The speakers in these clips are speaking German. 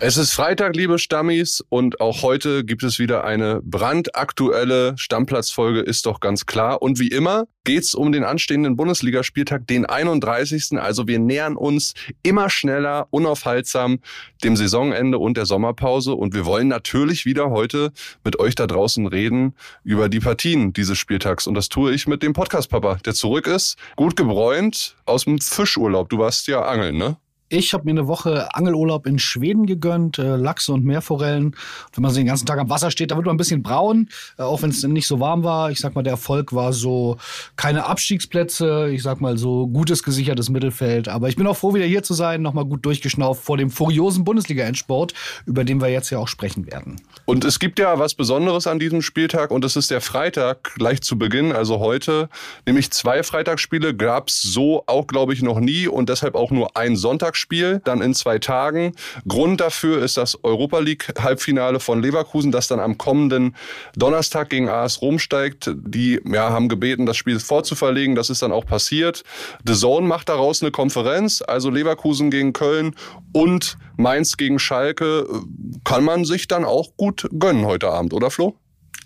Es ist Freitag, liebe Stammis, und auch heute gibt es wieder eine brandaktuelle Stammplatzfolge, ist doch ganz klar. Und wie immer geht's um den anstehenden Bundesligaspieltag, den 31. Also wir nähern uns immer schneller, unaufhaltsam dem Saisonende und der Sommerpause. Und wir wollen natürlich wieder heute mit euch da draußen reden über die Partien dieses Spieltags. Und das tue ich mit dem Podcast-Papa, der zurück ist, gut gebräunt aus dem Fischurlaub. Du warst ja angeln, ne? Ich habe mir eine Woche Angelurlaub in Schweden gegönnt, äh, Lachse und Meerforellen. Wenn man so den ganzen Tag am Wasser steht, da wird man ein bisschen braun, äh, auch wenn es nicht so warm war. Ich sag mal, der Erfolg war so keine Abstiegsplätze, ich sag mal so gutes gesichertes Mittelfeld. Aber ich bin auch froh, wieder hier zu sein, nochmal gut durchgeschnauft vor dem furiosen Bundesliga-Endsport, über den wir jetzt ja auch sprechen werden. Und es gibt ja was Besonderes an diesem Spieltag und es ist der Freitag gleich zu Beginn, also heute, nämlich zwei Freitagsspiele gab es so auch, glaube ich, noch nie und deshalb auch nur ein Sonntag Spiel, dann in zwei Tagen. Grund dafür ist das Europa League Halbfinale von Leverkusen, das dann am kommenden Donnerstag gegen AS Rom steigt. Die ja, haben gebeten, das Spiel vorzuverlegen. Das ist dann auch passiert. The Zone macht daraus eine Konferenz, also Leverkusen gegen Köln und Mainz gegen Schalke. Kann man sich dann auch gut gönnen heute Abend, oder Flo?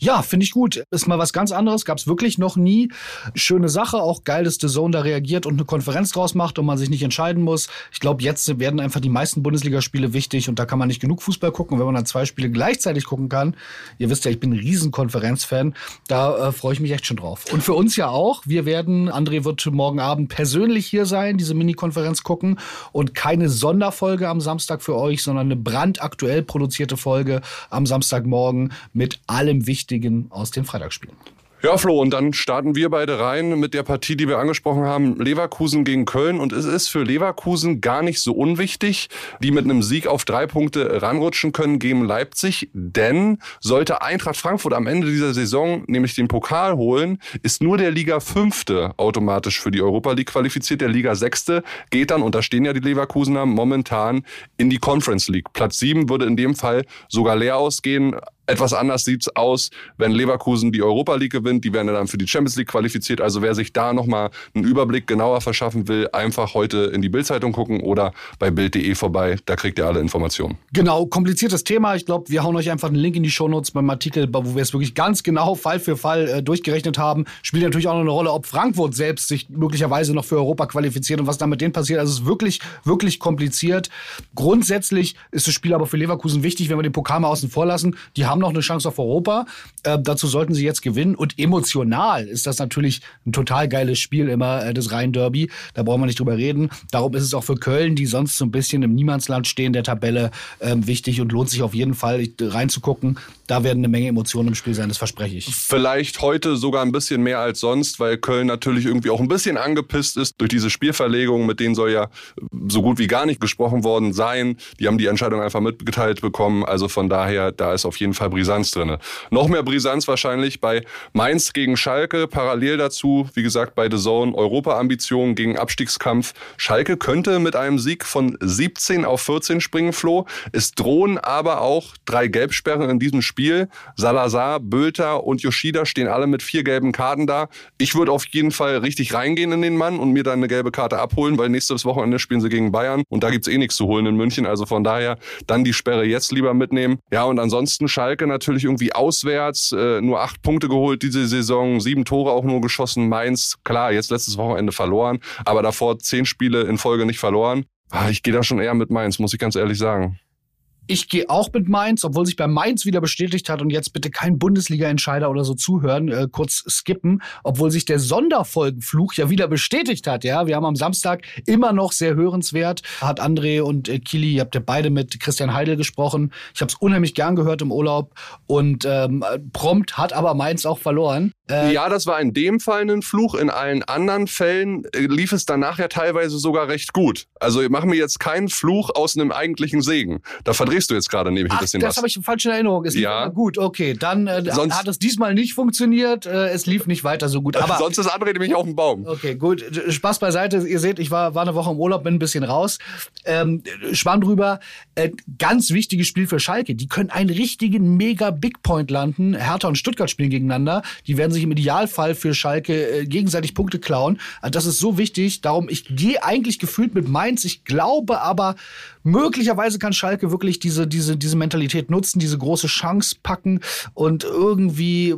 Ja, finde ich gut. Ist mal was ganz anderes. Gab es wirklich noch nie. Schöne Sache. Auch geil, dass The Zone da reagiert und eine Konferenz draus macht und man sich nicht entscheiden muss. Ich glaube, jetzt werden einfach die meisten Bundesligaspiele wichtig und da kann man nicht genug Fußball gucken. Und wenn man dann zwei Spiele gleichzeitig gucken kann, ihr wisst ja, ich bin ein Riesenkonferenzfan, da äh, freue ich mich echt schon drauf. Und für uns ja auch. Wir werden, André wird morgen Abend persönlich hier sein, diese Mini-Konferenz gucken und keine Sonderfolge am Samstag für euch, sondern eine brandaktuell produzierte Folge am Samstagmorgen mit allem Wichtigen Wichtigen aus den Freitagsspielen. Ja, Flo, und dann starten wir beide rein mit der Partie, die wir angesprochen haben, Leverkusen gegen Köln. Und es ist für Leverkusen gar nicht so unwichtig, die mit einem Sieg auf drei Punkte ranrutschen können gegen Leipzig. Denn sollte Eintracht Frankfurt am Ende dieser Saison nämlich den Pokal holen, ist nur der Liga Fünfte automatisch für die Europa League qualifiziert. Der Liga Sechste geht dann, und da stehen ja die Leverkusener momentan, in die Conference League. Platz sieben würde in dem Fall sogar leer ausgehen. Etwas anders sieht's aus, wenn Leverkusen die Europa League gewinnt. Die werden dann für die Champions League qualifiziert. Also wer sich da nochmal einen Überblick genauer verschaffen will, einfach heute in die Bildzeitung gucken oder bei bild.de vorbei. Da kriegt ihr alle Informationen. Genau, kompliziertes Thema. Ich glaube, wir hauen euch einfach einen Link in die Shownotes beim Artikel, wo wir es wirklich ganz genau Fall für Fall äh, durchgerechnet haben. Spielt natürlich auch noch eine Rolle, ob Frankfurt selbst sich möglicherweise noch für Europa qualifiziert und was da mit denen passiert. Also es ist wirklich, wirklich kompliziert. Grundsätzlich ist das Spiel aber für Leverkusen wichtig, wenn wir den Pokal mal außen vor lassen. Die haben noch eine Chance auf Europa. Äh, dazu sollten sie jetzt gewinnen. Und emotional ist das natürlich ein total geiles Spiel immer, äh, das Rhein-Derby. Da brauchen wir nicht drüber reden. Darum ist es auch für Köln, die sonst so ein bisschen im Niemandsland stehen, der Tabelle äh, wichtig und lohnt sich auf jeden Fall reinzugucken. Da werden eine Menge Emotionen im Spiel sein, das verspreche ich. Vielleicht heute sogar ein bisschen mehr als sonst, weil Köln natürlich irgendwie auch ein bisschen angepisst ist durch diese Spielverlegung. Mit denen soll ja so gut wie gar nicht gesprochen worden sein. Die haben die Entscheidung einfach mitgeteilt bekommen. Also von daher, da ist auf jeden Fall Brisanz drin. Noch mehr Brisanz wahrscheinlich bei Mainz gegen Schalke. Parallel dazu, wie gesagt, bei The Zone Europa-Ambitionen gegen Abstiegskampf. Schalke könnte mit einem Sieg von 17 auf 14 springen, Flo. Es drohen aber auch drei Gelbsperren in diesem Spiel. Salazar, Bülter und Yoshida stehen alle mit vier gelben Karten da. Ich würde auf jeden Fall richtig reingehen in den Mann und mir dann eine gelbe Karte abholen, weil nächstes Wochenende spielen sie gegen Bayern und da gibt es eh nichts zu holen in München. Also von daher dann die Sperre jetzt lieber mitnehmen. Ja, und ansonsten Schalke natürlich irgendwie auswärts, äh, nur acht Punkte geholt diese Saison, sieben Tore auch nur geschossen. Mainz, klar, jetzt letztes Wochenende verloren, aber davor zehn Spiele in Folge nicht verloren. Ah, ich gehe da schon eher mit Mainz, muss ich ganz ehrlich sagen. Ich gehe auch mit Mainz, obwohl sich bei Mainz wieder bestätigt hat und jetzt bitte kein Bundesliga-Entscheider oder so zuhören, äh, kurz skippen, obwohl sich der Sonderfolgenfluch ja wieder bestätigt hat. Ja, wir haben am Samstag immer noch sehr hörenswert. Hat André und äh, Kili, ihr habt ja beide mit Christian Heidel gesprochen. Ich habe es unheimlich gern gehört im Urlaub und ähm, prompt hat aber Mainz auch verloren. Äh, ja, das war in dem Fall ein Fluch. In allen anderen Fällen äh, lief es danach ja teilweise sogar recht gut. Also ich mache mir jetzt keinen Fluch aus einem eigentlichen Segen. Da verdrehst beruhigst du jetzt gerade nämlich ein Ach, bisschen das was. habe ich falsch in Erinnerung. Es Ja. gut, okay. Dann äh, Sonst- hat es diesmal nicht funktioniert. Äh, es lief nicht weiter so gut. Aber Sonst ist André nämlich auf dem Baum. Okay, gut. Spaß beiseite. Ihr seht, ich war, war eine Woche im Urlaub, bin ein bisschen raus. Ähm, Schwamm drüber. Äh, ganz wichtiges Spiel für Schalke. Die können einen richtigen mega Big Point landen. Hertha und Stuttgart spielen gegeneinander. Die werden sich im Idealfall für Schalke äh, gegenseitig Punkte klauen. Also das ist so wichtig. Darum, ich gehe eigentlich gefühlt mit Mainz. Ich glaube aber, möglicherweise kann Schalke wirklich diese, diese, diese Mentalität nutzen, diese große Chance packen und irgendwie.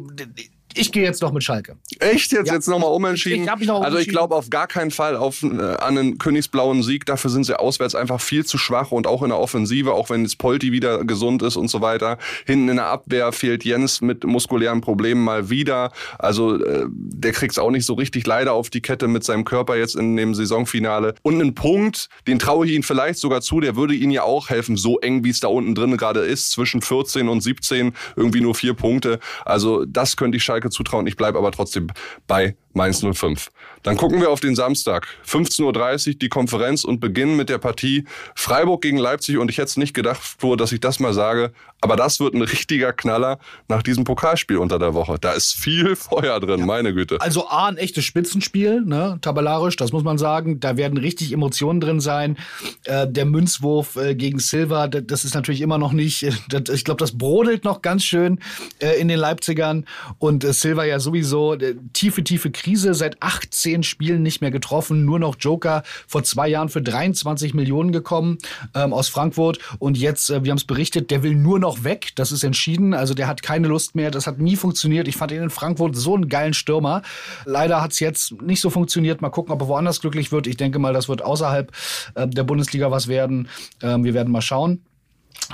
Ich gehe jetzt noch mit Schalke. Echt jetzt Ja. jetzt nochmal umentschieden? Ich hab mich noch also ich glaube auf gar keinen Fall auf äh, an einen königsblauen Sieg. Dafür sind sie auswärts einfach viel zu schwach und auch in der Offensive, auch wenn jetzt Polti wieder gesund ist und so weiter. Hinten in der Abwehr fehlt Jens mit muskulären Problemen mal wieder. Also äh, der kriegt's auch nicht so richtig leider auf die Kette mit seinem Körper jetzt in dem Saisonfinale. Und einen Punkt, den traue ich ihm vielleicht sogar zu, der würde ihnen ja auch helfen, so eng wie es da unten drin gerade ist, zwischen 14 und 17, irgendwie nur vier Punkte. Also das könnte ich Schalke zutrauen. Ich bleibe aber trotzdem bei Mainz 05. Dann gucken wir auf den Samstag. 15.30 Uhr die Konferenz und beginnen mit der Partie Freiburg gegen Leipzig. Und ich hätte es nicht gedacht, Flo, dass ich das mal sage. Aber das wird ein richtiger Knaller nach diesem Pokalspiel unter der Woche. Da ist viel Feuer drin, meine Güte. Also A, ein echtes Spitzenspiel, ne? tabellarisch, das muss man sagen. Da werden richtig Emotionen drin sein. Äh, der Münzwurf äh, gegen Silva, das ist natürlich immer noch nicht, das, ich glaube, das brodelt noch ganz schön äh, in den Leipzigern. Und Silva ja sowieso äh, tiefe, tiefe Krise, seit 18 Spielen nicht mehr getroffen, nur noch Joker, vor zwei Jahren für 23 Millionen gekommen ähm, aus Frankfurt. Und jetzt, äh, wir haben es berichtet, der will nur noch weg, das ist entschieden. Also der hat keine Lust mehr, das hat nie funktioniert. Ich fand ihn in Frankfurt so einen geilen Stürmer. Leider hat es jetzt nicht so funktioniert. Mal gucken, ob er woanders glücklich wird. Ich denke mal, das wird außerhalb äh, der Bundesliga was werden. Ähm, wir werden mal schauen.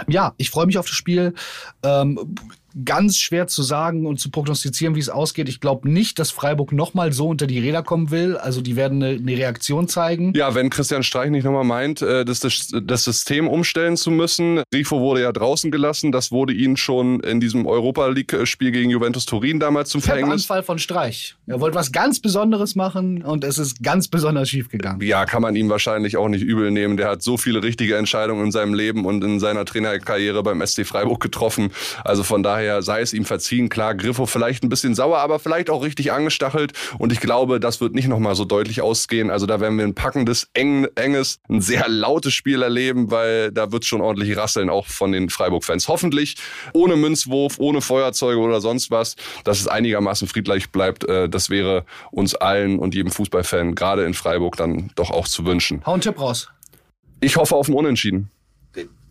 Ja, ich freue mich auf das Spiel. Ähm, ganz schwer zu sagen und zu prognostizieren, wie es ausgeht. Ich glaube nicht, dass Freiburg nochmal so unter die Räder kommen will. Also die werden eine, eine Reaktion zeigen. Ja, wenn Christian Streich nicht nochmal meint, äh, das, das, das System umstellen zu müssen. Grifo wurde ja draußen gelassen. Das wurde ihnen schon in diesem Europa League-Spiel gegen Juventus Turin damals zum Verhängnis. Anfall von Streich. Er wollte was ganz Besonderes machen und es ist ganz besonders schief gegangen. Ja, kann man ihm wahrscheinlich auch nicht übel nehmen. Der hat so viele richtige Entscheidungen in seinem Leben und in seiner Trainerkarriere beim SC Freiburg getroffen. Also von daher sei es ihm verziehen. Klar, Griffo vielleicht ein bisschen sauer, aber vielleicht auch richtig angestachelt. Und ich glaube, das wird nicht nochmal so deutlich ausgehen. Also da werden wir ein packendes, eng, enges, ein sehr lautes Spiel erleben, weil da wird schon ordentlich rasseln, auch von den Freiburg-Fans. Hoffentlich ohne Münzwurf, ohne Feuerzeuge oder sonst was, dass es einigermaßen friedlich bleibt. Äh, Das wäre uns allen und jedem Fußballfan, gerade in Freiburg, dann doch auch zu wünschen. Hau einen Tipp raus. Ich hoffe auf ein Unentschieden.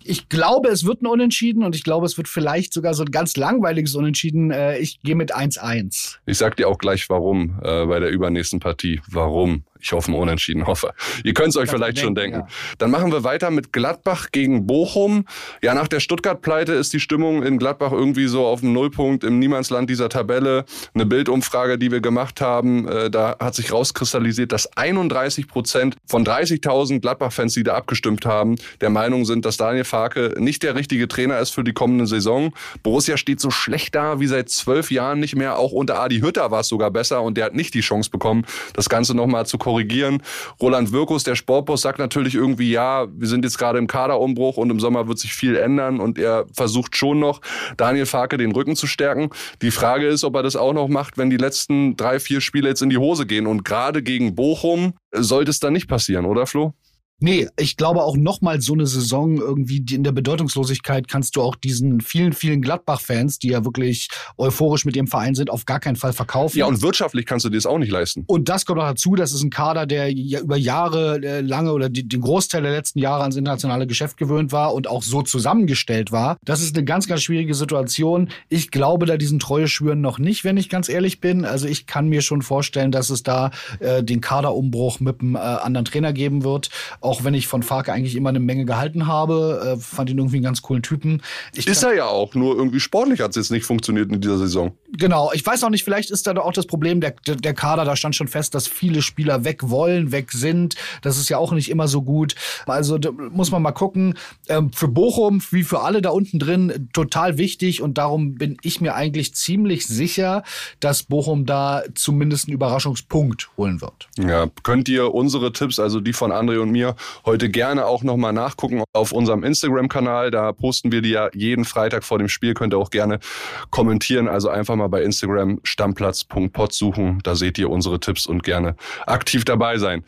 Ich glaube, es wird ein Unentschieden und ich glaube, es wird vielleicht sogar so ein ganz langweiliges Unentschieden. Äh, Ich gehe mit 1-1. Ich sag dir auch gleich warum äh, bei der übernächsten Partie. Warum? Ich hoffe, Unentschieden hoffe. Ihr könnt es euch vielleicht du schon denken, denken. Dann machen wir weiter mit Gladbach gegen Bochum. Ja, nach der Stuttgart-Pleite ist die Stimmung in Gladbach irgendwie so auf dem Nullpunkt im Niemandsland dieser Tabelle. Eine Bildumfrage, die wir gemacht haben, äh, da hat sich rauskristallisiert, dass 31 Prozent von 30.000 Gladbach-Fans, die da abgestimmt haben, der Meinung sind, dass Daniel Farke nicht der richtige Trainer ist für die kommende Saison. Borussia steht so schlecht da wie seit zwölf Jahren nicht mehr. Auch unter Adi Hütter war es sogar besser und der hat nicht die Chance bekommen, das Ganze nochmal zu korrigieren. Roland Wirkus, der Sportboss, sagt natürlich irgendwie, ja, wir sind jetzt gerade im Kaderumbruch und im Sommer wird sich viel ändern und er versucht schon noch, Daniel Farke den Rücken zu stärken. Die Frage ist, ob er das auch noch macht, wenn die letzten drei, vier Spiele jetzt in die Hose gehen und gerade gegen Bochum sollte es dann nicht passieren, oder Flo? Nee, ich glaube auch nochmal so eine Saison irgendwie in der Bedeutungslosigkeit kannst du auch diesen vielen, vielen Gladbach-Fans, die ja wirklich euphorisch mit ihrem Verein sind, auf gar keinen Fall verkaufen. Ja, und wirtschaftlich kannst du dir das auch nicht leisten. Und das kommt noch dazu, das ist ein Kader, der ja über Jahre äh, lange oder die, den Großteil der letzten Jahre ans internationale Geschäft gewöhnt war und auch so zusammengestellt war. Das ist eine ganz, ganz schwierige Situation. Ich glaube da diesen Treue schwören noch nicht, wenn ich ganz ehrlich bin. Also ich kann mir schon vorstellen, dass es da äh, den Kaderumbruch mit einem äh, anderen Trainer geben wird. Auch wenn ich von Farke eigentlich immer eine Menge gehalten habe, äh, fand ihn irgendwie einen ganz coolen Typen. Ich Ist er ja auch, nur irgendwie sportlich hat es jetzt nicht funktioniert in dieser Saison. Genau, ich weiß auch nicht, vielleicht ist da auch das Problem, der, der Kader, da stand schon fest, dass viele Spieler weg wollen, weg sind. Das ist ja auch nicht immer so gut. Also muss man mal gucken. Ähm, für Bochum, wie für alle da unten drin, total wichtig und darum bin ich mir eigentlich ziemlich sicher, dass Bochum da zumindest einen Überraschungspunkt holen wird. Ja, könnt ihr unsere Tipps, also die von André und mir, heute gerne auch nochmal nachgucken auf unserem Instagram-Kanal. Da posten wir die ja jeden Freitag vor dem Spiel. Könnt ihr auch gerne kommentieren. Also einfach mal bei Instagram stammplatz.pod suchen. Da seht ihr unsere Tipps und gerne aktiv dabei sein.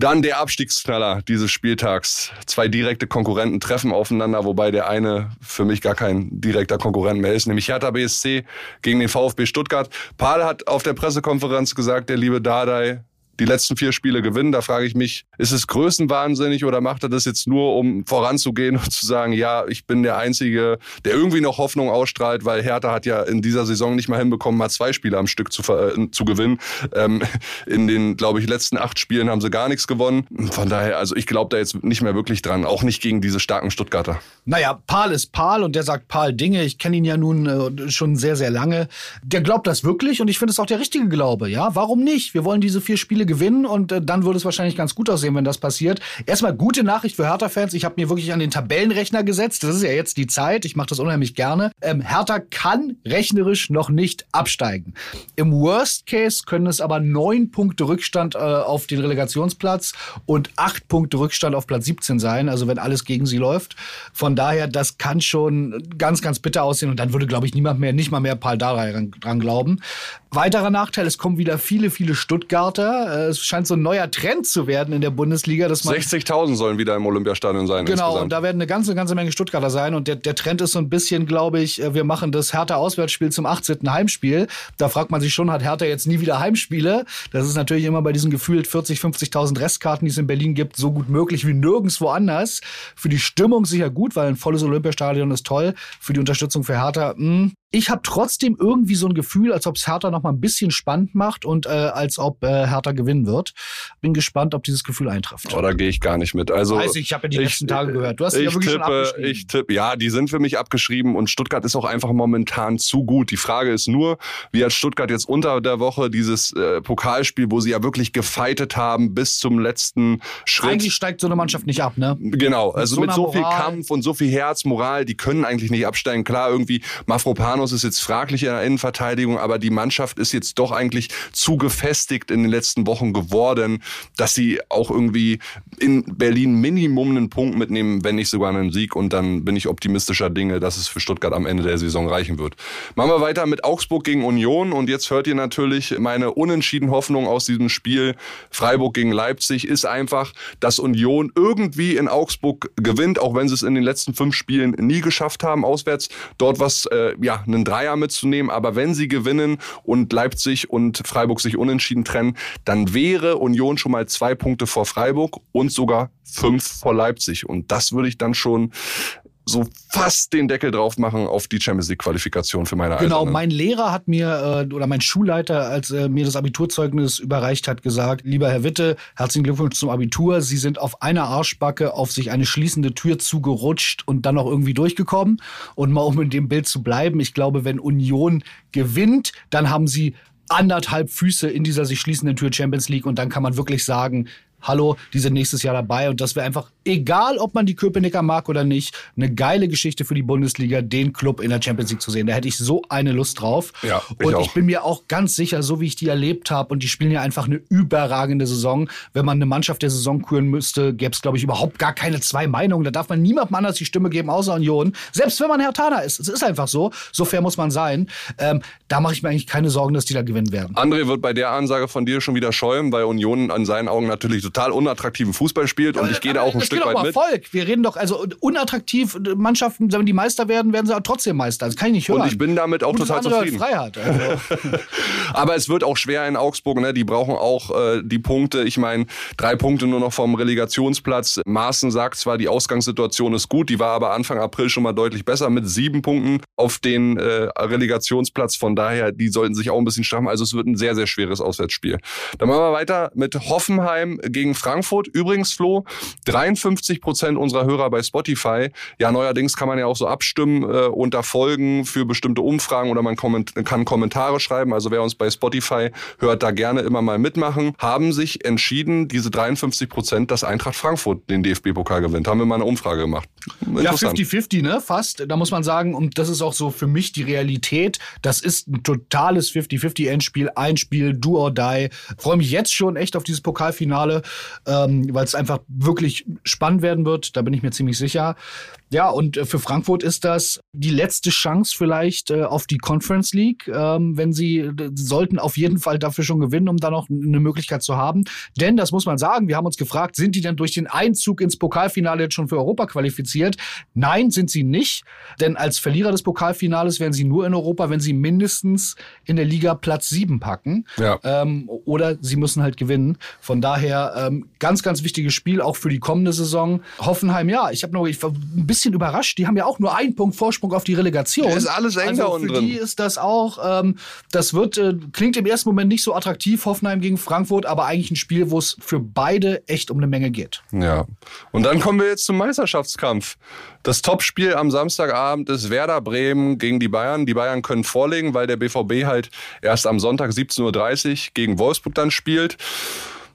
Dann der Abstiegsknaller dieses Spieltags. Zwei direkte Konkurrenten treffen aufeinander, wobei der eine für mich gar kein direkter Konkurrent mehr ist, nämlich Hertha BSC gegen den VfB Stuttgart. Paul hat auf der Pressekonferenz gesagt, der liebe Dardai, die letzten vier Spiele gewinnen. Da frage ich mich, ist es größenwahnsinnig oder macht er das jetzt nur, um voranzugehen und zu sagen, ja, ich bin der Einzige, der irgendwie noch Hoffnung ausstrahlt, weil Hertha hat ja in dieser Saison nicht mal hinbekommen, mal zwei Spiele am Stück zu, äh, zu gewinnen. Ähm, in den, glaube ich, letzten acht Spielen haben sie gar nichts gewonnen. Von daher, also ich glaube da jetzt nicht mehr wirklich dran, auch nicht gegen diese starken Stuttgarter. Naja, Paul ist Paul und der sagt Paul Dinge. Ich kenne ihn ja nun äh, schon sehr, sehr lange. Der glaubt das wirklich und ich finde es auch der richtige Glaube. Ja, warum nicht? Wir wollen diese vier Spiele gewinnen und äh, dann würde es wahrscheinlich ganz gut aussehen, wenn das passiert. Erstmal gute Nachricht für Hertha-Fans. Ich habe mir wirklich an den Tabellenrechner gesetzt. Das ist ja jetzt die Zeit. Ich mache das unheimlich gerne. Ähm, Hertha kann rechnerisch noch nicht absteigen. Im Worst Case können es aber neun Punkte Rückstand äh, auf den Relegationsplatz und acht Punkte Rückstand auf Platz 17 sein. Also wenn alles gegen sie läuft. Von daher, das kann schon ganz, ganz bitter aussehen. Und dann würde, glaube ich, niemand mehr, nicht mal mehr Paul Dardai dran glauben. Weiterer Nachteil, es kommen wieder viele, viele Stuttgarter. Äh, es scheint so ein neuer Trend zu werden in der Bundesliga. 60.000 sollen wieder im Olympiastadion sein. Genau, insgesamt. und da werden eine ganze, ganze Menge Stuttgarter sein. Und der, der Trend ist so ein bisschen, glaube ich, äh, wir machen das Hertha-Auswärtsspiel zum 18. Heimspiel. Da fragt man sich schon, hat Hertha jetzt nie wieder Heimspiele? Das ist natürlich immer bei diesen gefühlt 40, 50.000 Restkarten, die es in Berlin gibt, so gut möglich wie nirgendwo anders. Für die Stimmung sicher gut, weil ein volles Olympiastadion ist toll. Für die Unterstützung für Hertha, mh, hm, ich habe trotzdem irgendwie so ein Gefühl, als ob es Hertha noch mal ein bisschen spannend macht und äh, als ob äh, Hertha gewinnen wird. Bin gespannt, ob dieses Gefühl eintrifft. Oh, da gehe ich gar nicht mit. Also Weiß ich, ich habe ja die ich, letzten Tage gehört. Du hast ich ja wirklich tippe, schon abgeschrieben. Ich tippe, ja, die sind für mich abgeschrieben und Stuttgart ist auch einfach momentan zu gut. Die Frage ist nur, wie hat Stuttgart jetzt unter der Woche dieses äh, Pokalspiel, wo sie ja wirklich gefeitet haben bis zum letzten Schritt. Eigentlich steigt so eine Mannschaft nicht ab, ne? Genau, also mit so, mit so viel Kampf und so viel Herz, Moral, die können eigentlich nicht absteigen. Klar, irgendwie Mafropanos ist jetzt fraglich in der Innenverteidigung, aber die Mannschaft ist jetzt doch eigentlich zu gefestigt in den letzten Wochen geworden, dass sie auch irgendwie in Berlin Minimum einen Punkt mitnehmen, wenn nicht sogar einen Sieg. Und dann bin ich optimistischer Dinge, dass es für Stuttgart am Ende der Saison reichen wird. Machen wir weiter mit Augsburg gegen Union. Und jetzt hört ihr natürlich meine unentschieden Hoffnung aus diesem Spiel. Freiburg gegen Leipzig ist einfach, dass Union irgendwie in Augsburg gewinnt, auch wenn sie es in den letzten fünf Spielen nie geschafft haben, auswärts dort was, äh, ja, einen Dreier mitzunehmen. Aber wenn sie gewinnen und Leipzig und Freiburg sich unentschieden trennen, dann wäre Union schon mal zwei Punkte vor Freiburg und sogar fünf vor Leipzig. Und das würde ich dann schon so fast den Deckel drauf machen auf die Champions League Qualifikation für meine Genau, Eiserne. mein Lehrer hat mir äh, oder mein Schulleiter, als er mir das Abiturzeugnis überreicht hat, gesagt, lieber Herr Witte, herzlichen Glückwunsch zum Abitur. Sie sind auf einer Arschbacke auf sich eine schließende Tür zugerutscht und dann noch irgendwie durchgekommen. Und mal um in dem Bild zu bleiben, ich glaube, wenn Union gewinnt, dann haben sie anderthalb Füße in dieser sich schließenden Tür Champions League und dann kann man wirklich sagen, hallo, die sind nächstes Jahr dabei und das wäre einfach, egal ob man die Köpenicker mag oder nicht, eine geile Geschichte für die Bundesliga, den Club in der Champions League zu sehen. Da hätte ich so eine Lust drauf. Ja, ich und auch. ich bin mir auch ganz sicher, so wie ich die erlebt habe, und die spielen ja einfach eine überragende Saison. Wenn man eine Mannschaft der Saison küren müsste, gäbe es, glaube ich, überhaupt gar keine zwei Meinungen. Da darf man niemandem anders die Stimme geben, außer Union. Selbst wenn man Herr Tana ist. Es ist einfach so. So fair muss man sein. Ähm, da mache ich mir eigentlich keine Sorgen, dass die da gewinnen werden. André wird bei der Ansage von dir schon wieder schäumen, weil Union an seinen Augen natürlich total unattraktiven Fußball spielt und ich gehe da auch ein Stück weit um mit. Erfolg. Wir reden doch, also unattraktiv, Mannschaften, wenn die Meister werden, werden sie auch trotzdem Meister. Das kann ich nicht hören. Und ich bin damit auch Gutes total zufrieden. Freiheit. Also. Aber es wird auch schwer in Augsburg. Ne? Die brauchen auch äh, die Punkte. Ich meine, drei Punkte nur noch vom Relegationsplatz. Maaßen sagt zwar, die Ausgangssituation ist gut, die war aber Anfang April schon mal deutlich besser mit sieben Punkten auf den äh, Relegationsplatz. Von daher, die sollten sich auch ein bisschen straffen. Also es wird ein sehr, sehr schweres Auswärtsspiel. Dann machen wir weiter mit Hoffenheim gegen gegen Frankfurt. Übrigens, Flo, 53 Prozent unserer Hörer bei Spotify. Ja, neuerdings kann man ja auch so abstimmen äh, unter Folgen für bestimmte Umfragen oder man komment kann Kommentare schreiben. Also wer uns bei Spotify hört, da gerne immer mal mitmachen. Haben sich entschieden, diese 53 Prozent, dass Eintracht Frankfurt den DFB-Pokal gewinnt. Haben wir mal eine Umfrage gemacht. Ja, 50-50, ne? Fast. Da muss man sagen, und das ist auch so für mich die Realität. Das ist ein totales 50-50-Endspiel. Ein Spiel, do or die. Freue mich jetzt schon echt auf dieses Pokalfinale, ähm, weil es einfach wirklich spannend werden wird. Da bin ich mir ziemlich sicher. Ja, und äh, für Frankfurt ist das die letzte Chance vielleicht äh, auf die Conference League, ähm, wenn sie sollten auf jeden Fall dafür schon gewinnen, um da noch eine Möglichkeit zu haben. Denn, das muss man sagen, wir haben uns gefragt, sind die denn durch den Einzug ins Pokalfinale jetzt schon für Europa qualifiziert? Nein, sind sie nicht. Denn als Verlierer des Pokalfinales wären sie nur in Europa, wenn sie mindestens in der Liga Platz sieben packen. Ja. Ähm, oder sie müssen halt gewinnen. Von daher ähm, ganz, ganz wichtiges Spiel, auch für die kommende Saison. Hoffenheim, ja, ich habe noch ich ein bisschen bisschen überrascht. Die haben ja auch nur einen Punkt Vorsprung auf die Relegation. Das ist alles eng also da unten für die ist das auch, ähm, das wird, äh, klingt im ersten Moment nicht so attraktiv, Hoffenheim gegen Frankfurt, aber eigentlich ein Spiel, wo es für beide echt um eine Menge geht. Ja. Und dann kommen wir jetzt zum Meisterschaftskampf. Das Topspiel am Samstagabend ist Werder Bremen gegen die Bayern. Die Bayern können vorlegen, weil der BVB halt erst am Sonntag 17.30 Uhr gegen Wolfsburg dann spielt.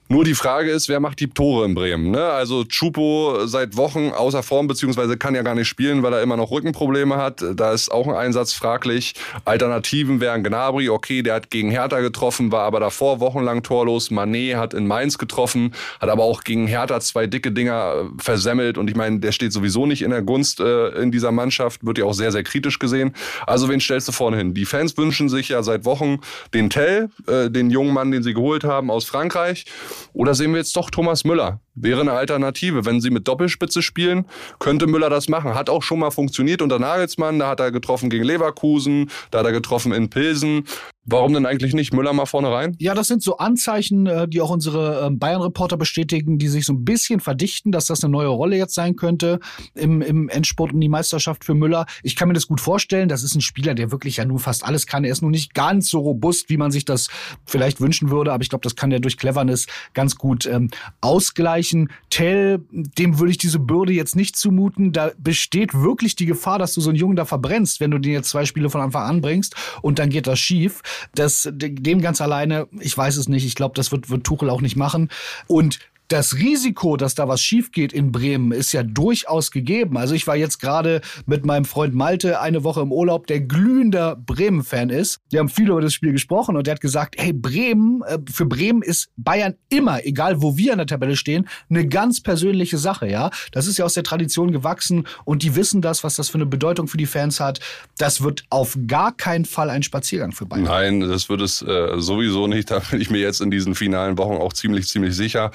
Nur die Frage ist, wer macht die Tore in Bremen? Ne? Also Chupo seit Wochen außer Form, beziehungsweise kann ja gar nicht spielen, weil er immer noch Rückenprobleme hat. Da ist auch ein Einsatz fraglich. Alternativen wären Gnabry, okay, der hat gegen Hertha getroffen, war aber davor wochenlang torlos. Manet hat in Mainz getroffen, hat aber auch gegen Hertha zwei dicke Dinger äh, versemmelt. Und ich meine, der steht sowieso nicht in der Gunst äh, in dieser Mannschaft, wird ja auch sehr, sehr kritisch gesehen. Also wen stellst du vorne hin? Die Fans wünschen sich ja seit Wochen den Tell, äh, den jungen Mann, den sie geholt haben aus Frankreich. Oder sehen wir jetzt doch Thomas Müller? Wäre eine Alternative. Wenn sie mit Doppelspitze spielen, könnte Müller das machen. Hat auch schon mal funktioniert unter Nagelsmann. Da hat er getroffen gegen Leverkusen, da hat er getroffen in Pilsen. Warum denn eigentlich nicht Müller mal vorne rein? Ja, das sind so Anzeichen, äh, die auch unsere ähm, Bayern-Reporter bestätigen, die sich so ein bisschen verdichten, dass das eine neue Rolle jetzt sein könnte im, im Endsport um die Meisterschaft für Müller. Ich kann mir das gut vorstellen. Das ist ein Spieler, der wirklich ja nur fast alles kann. Er ist nur nicht ganz so robust, wie man sich das vielleicht wünschen würde, aber ich glaube, das kann er durch Cleverness ganz gut ähm, ausgleichen. Tell, dem würde ich diese Bürde jetzt nicht zumuten. Da besteht wirklich die Gefahr, dass du so einen Jungen da verbrennst, wenn du den jetzt zwei Spiele von Anfang an bringst und dann geht das schief. Das, dem ganz alleine, ich weiß es nicht. Ich glaube, das wird, wird Tuchel auch nicht machen. Und das Risiko, dass da was schief geht in Bremen, ist ja durchaus gegeben. Also ich war jetzt gerade mit meinem Freund Malte eine Woche im Urlaub, der glühender Bremen-Fan ist. Wir haben viel über das Spiel gesprochen und der hat gesagt, hey, Bremen, äh, für Bremen ist Bayern immer, egal wo wir in der Tabelle stehen, eine ganz persönliche Sache, ja. Das ist ja aus der Tradition gewachsen und die wissen das, was das für eine Bedeutung für die Fans hat. Das wird auf gar keinen Fall ein Spaziergang für Bayern. Nein, das wird es äh, sowieso nicht. Da bin ich mir jetzt in diesen finalen Wochen auch ziemlich, ziemlich sicher.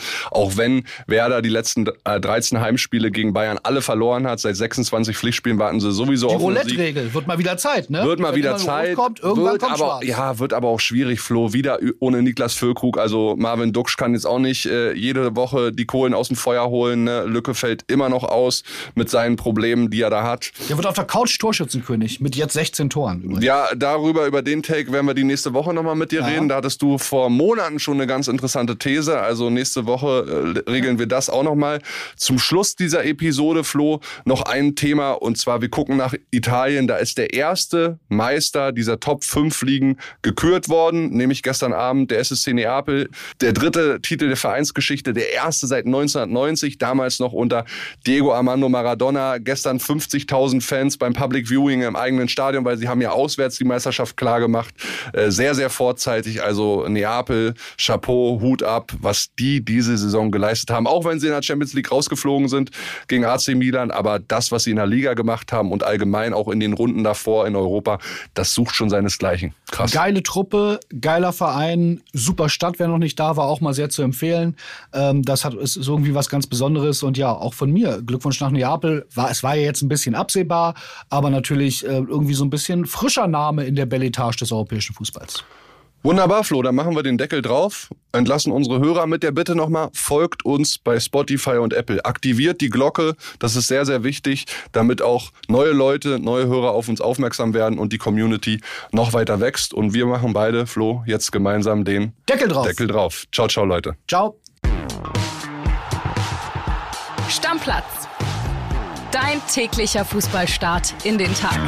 Wenn Werder die letzten 13 äh, Heimspiele gegen Bayern alle verloren hat, seit 26 Pflichtspielen warten sie sowieso die auf Roulette-Regel wird mal wieder Zeit, ne? Wird mal Wenn wieder Zeit. Kommt, irgendwann wird kommt aber. Ja, wird aber auch schwierig, Flo. Wieder ohne Niklas Füllkrug. Also Marvin Duksch kann jetzt auch nicht äh, jede Woche die Kohlen aus dem Feuer holen. Ne? Lücke fällt immer noch aus mit seinen Problemen, die er da hat. Der wird auf der Couch Torschützenkönig mit jetzt 16 Toren. Übrigens. Ja, darüber, über den Take werden wir die nächste Woche nochmal mit dir ja. reden. Da hattest du vor Monaten schon eine ganz interessante These. Also nächste Woche regeln wir das auch nochmal. Zum Schluss dieser Episode, Flo, noch ein Thema und zwar, wir gucken nach Italien. Da ist der erste Meister dieser Top 5 Ligen gekürt worden, nämlich gestern Abend der SSC Neapel. Der dritte Titel der Vereinsgeschichte, der erste seit 1990, damals noch unter Diego Armando Maradona. Gestern 50.000 Fans beim Public Viewing im eigenen Stadion, weil sie haben ja auswärts die Meisterschaft klar gemacht. Äh, sehr, sehr vorzeitig. Also Neapel, Chapeau, Hut ab, was die diese Saison geleistet haben. Auch wenn sie in der Champions League rausgeflogen sind gegen AC Milan. Aber das, was sie in der Liga gemacht haben und allgemein auch in den Runden davor in Europa, das sucht schon seinesgleichen. Krass. Geile Truppe, geiler Verein, super Stadt, wer noch nicht da war, auch mal sehr zu empfehlen. Ähm, das hat, ist irgendwie was ganz Besonderes. Und ja, auch von mir, Glückwunsch nach Neapel. War, es war ja jetzt ein bisschen absehbar, aber natürlich äh, irgendwie so ein bisschen frischer Name in der Belletage des europäischen Fußballs. Wunderbar, Flo. Dann machen wir den Deckel drauf, entlassen unsere Hörer mit der Bitte nochmal, folgt uns bei Spotify und Apple. Aktiviert die Glocke, das ist sehr, sehr wichtig, damit auch neue Leute, neue Hörer auf uns aufmerksam werden und die Community noch weiter wächst. Und wir machen beide, Flo, jetzt gemeinsam den Deckel drauf. Deckel drauf. Ciao, ciao, Leute. Ciao. Stammplatz. Dein täglicher Fußballstart in den Tag.